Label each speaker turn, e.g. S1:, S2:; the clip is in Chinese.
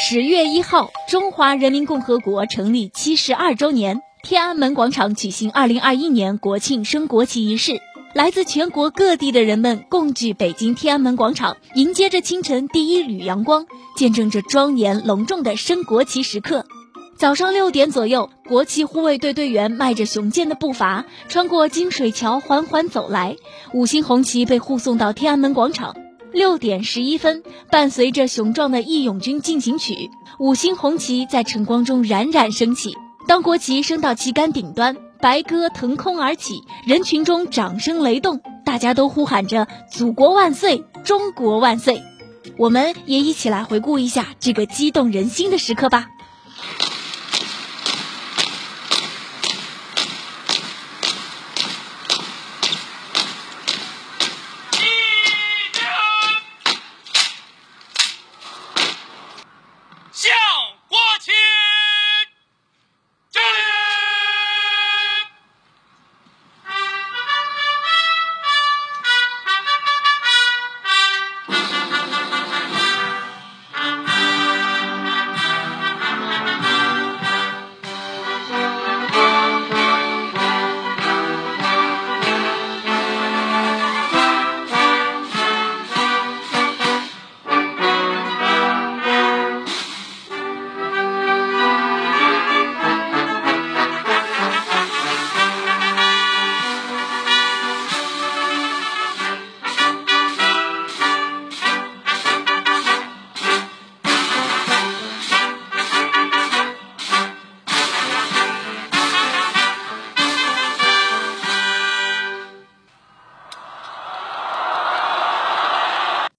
S1: 十月一号，中华人民共和国成立七十二周年，天安门广场举行二零二一年国庆升国旗仪式。来自全国各地的人们共聚北京天安门广场，迎接着清晨第一缕阳光，见证着庄严隆重的升国旗时刻。早上六点左右，国旗护卫队队员迈着雄健的步伐，穿过金水桥缓缓走来，五星红旗被护送到天安门广场。六点十一分，伴随着雄壮的《义勇军进行曲》，五星红旗在晨光中冉冉升起。当国旗升到旗杆顶端，白鸽腾空而起，人群中掌声雷动，大家都呼喊着“祖国万岁，中国万岁”。我们也一起来回顾一下这个激动人心的时刻吧。